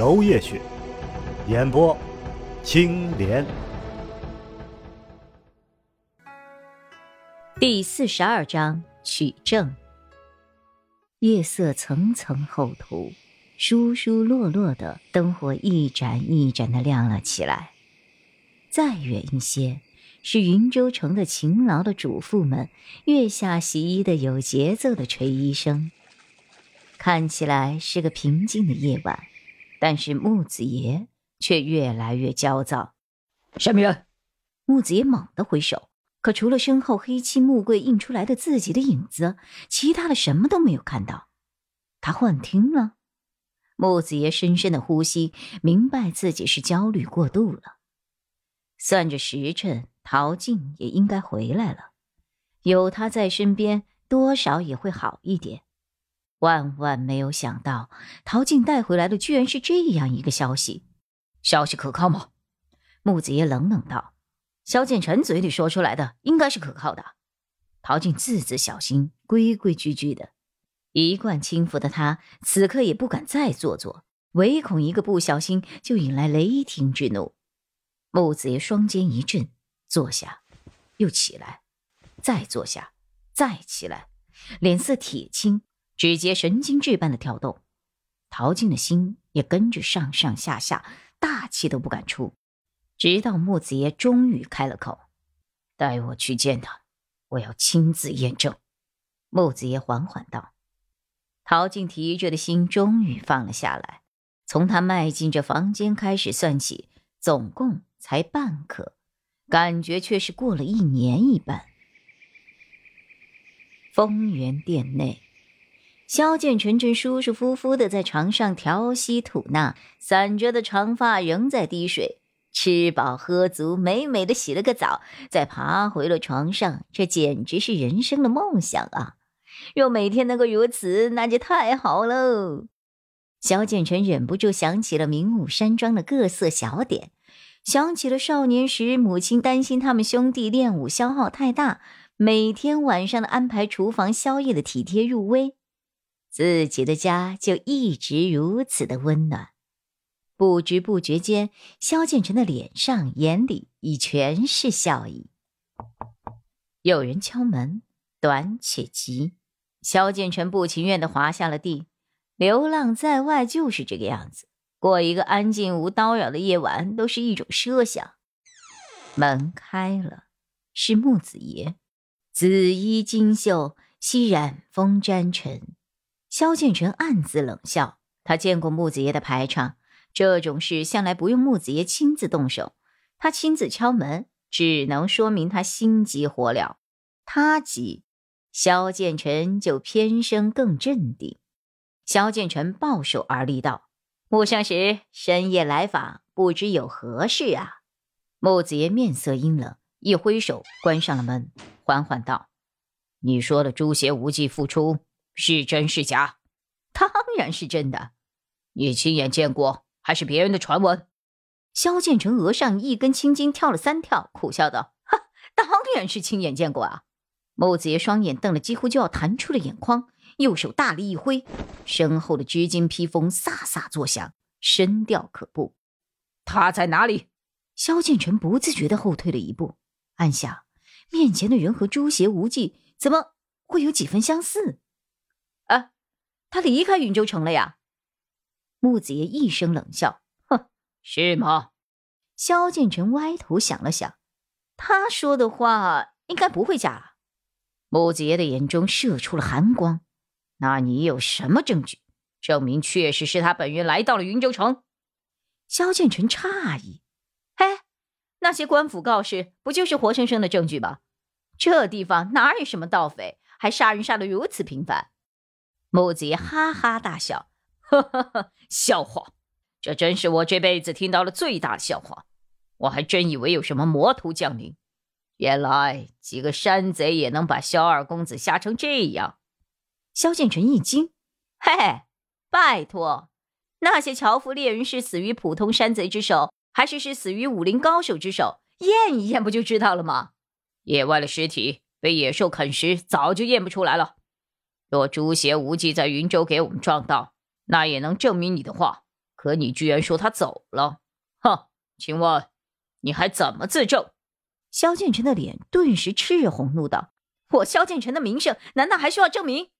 娄烨雪，演播青莲。第四十二章取证。夜色层层厚涂，疏疏落落的灯火一盏一盏的亮了起来。再远一些，是云州城的勤劳的主妇们月下洗衣的有节奏的吹衣声。看起来是个平静的夜晚，但是木子爷却越来越焦躁。什么人？木子爷猛地回首，可除了身后黑漆木柜映出来的自己的影子，其他的什么都没有看到。他幻听了。木子爷深深的呼吸，明白自己是焦虑过度了。算着时辰，陶静也应该回来了。有他在身边，多少也会好一点。万万没有想到，陶静带回来的居然是这样一个消息。消息可靠吗？木子爷冷冷道：“萧建成嘴里说出来的，应该是可靠的。”陶静字字小心，规规矩矩的。一贯轻浮的他，此刻也不敢再做作，唯恐一个不小心就引来雷霆之怒。木子爷双肩一震，坐下，又起来，再坐下，再起来，脸色铁青，指节神经质般的跳动。陶静的心也跟着上上下下，大气都不敢出。直到木子爷终于开了口：“带我去见他，我要亲自验证。”木子爷缓缓道。陶静提着的心终于放了下来。从他迈进这房间开始算起，总共。才半刻，感觉却是过了一年一般。丰源殿内，萧剑尘正舒舒服服的在床上调息吐纳，散着的长发仍在滴水。吃饱喝足，美美的洗了个澡，再爬回了床上。这简直是人生的梦想啊！若每天能够如此，那就太好喽。萧剑尘忍不住想起了明武山庄的各色小点。想起了少年时，母亲担心他们兄弟练武消耗太大，每天晚上的安排厨房宵夜的体贴入微，自己的家就一直如此的温暖。不知不觉间，萧建成的脸上、眼里已全是笑意。有人敲门，短且急。萧建成不情愿的滑下了地。流浪在外就是这个样子。过一个安静无叨扰的夜晚，都是一种奢想。门开了，是木子爷，紫衣金袖，膝染风沾尘。萧建成暗自冷笑，他见过木子爷的排场，这种事向来不用木子爷亲自动手，他亲自敲门，只能说明他心急火燎。他急，萧建成就偏生更镇定。萧建成抱手而立道。木相时深夜来访，不知有何事啊？木子爷面色阴冷，一挥手关上了门，缓缓道：“你说的朱邪无忌复出是真是假？”“当然是真的。”“你亲眼见过还是别人的传闻？”萧建成额上一根青筋跳了三跳，苦笑道：“哈，当然是亲眼见过啊！”木子爷双眼瞪得几乎就要弹出了眼眶。右手大力一挥，身后的织金披风飒飒作响，声调可怖。他在哪里？萧剑尘不自觉的后退了一步，暗想：面前的人和朱邪无忌怎么会有几分相似？他离开云州城了呀！木子爷一声冷笑：“哼，是吗？”萧剑尘歪头想了想，他说的话应该不会假。木子爷的眼中射出了寒光。那你有什么证据证明确实是他本人来到了云州城？萧建成诧异：“嘿，那些官府告示不就是活生生的证据吗？这地方哪有什么盗匪，还杀人杀的如此频繁？”木子爷哈哈大笑：“呵呵呵，笑话！这真是我这辈子听到了最大的笑话。我还真以为有什么魔头降临，原来几个山贼也能把萧二公子吓成这样。萧建成一惊：“嘿嘿，拜托，那些樵夫猎人是死于普通山贼之手，还是是死于武林高手之手？验一验不就知道了吗？野外的尸体被野兽啃食，早就验不出来了。若朱邪无忌在云州给我们撞到，那也能证明你的话。可你居然说他走了，哼！请问你还怎么自证？萧建成的脸顿时赤红，怒道：“我萧建成的名声，难道还需要证明？”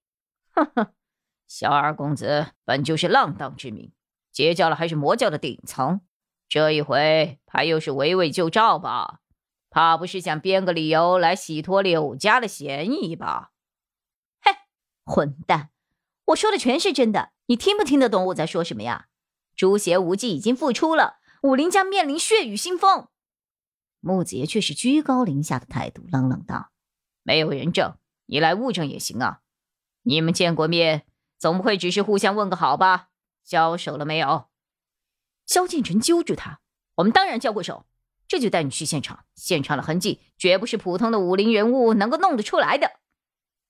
哼哼，萧二公子本就是浪荡之名，截教了还是魔教的顶层，这一回怕又是围魏救赵吧？怕不是想编个理由来洗脱柳家的嫌疑吧？混蛋！我说的全是真的，你听不听得懂我在说什么呀？朱邪无忌已经复出了，武林将面临血雨腥风。木子爷却是居高临下的态度，冷冷道：“没有人证，你来物证也行啊。你们见过面，总不会只是互相问个好吧？交手了没有？”萧敬腾揪住他：“我们当然交过手，这就带你去现场。现场的痕迹绝不是普通的武林人物能够弄得出来的。”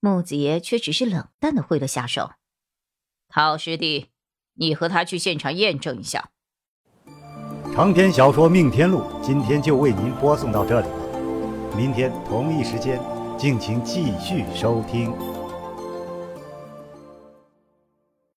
木子爷却只是冷淡的挥了下手：“陶师弟。”你和他去现场验证一下。长篇小说《命天录》今天就为您播送到这里了，明天同一时间，敬请继续收听。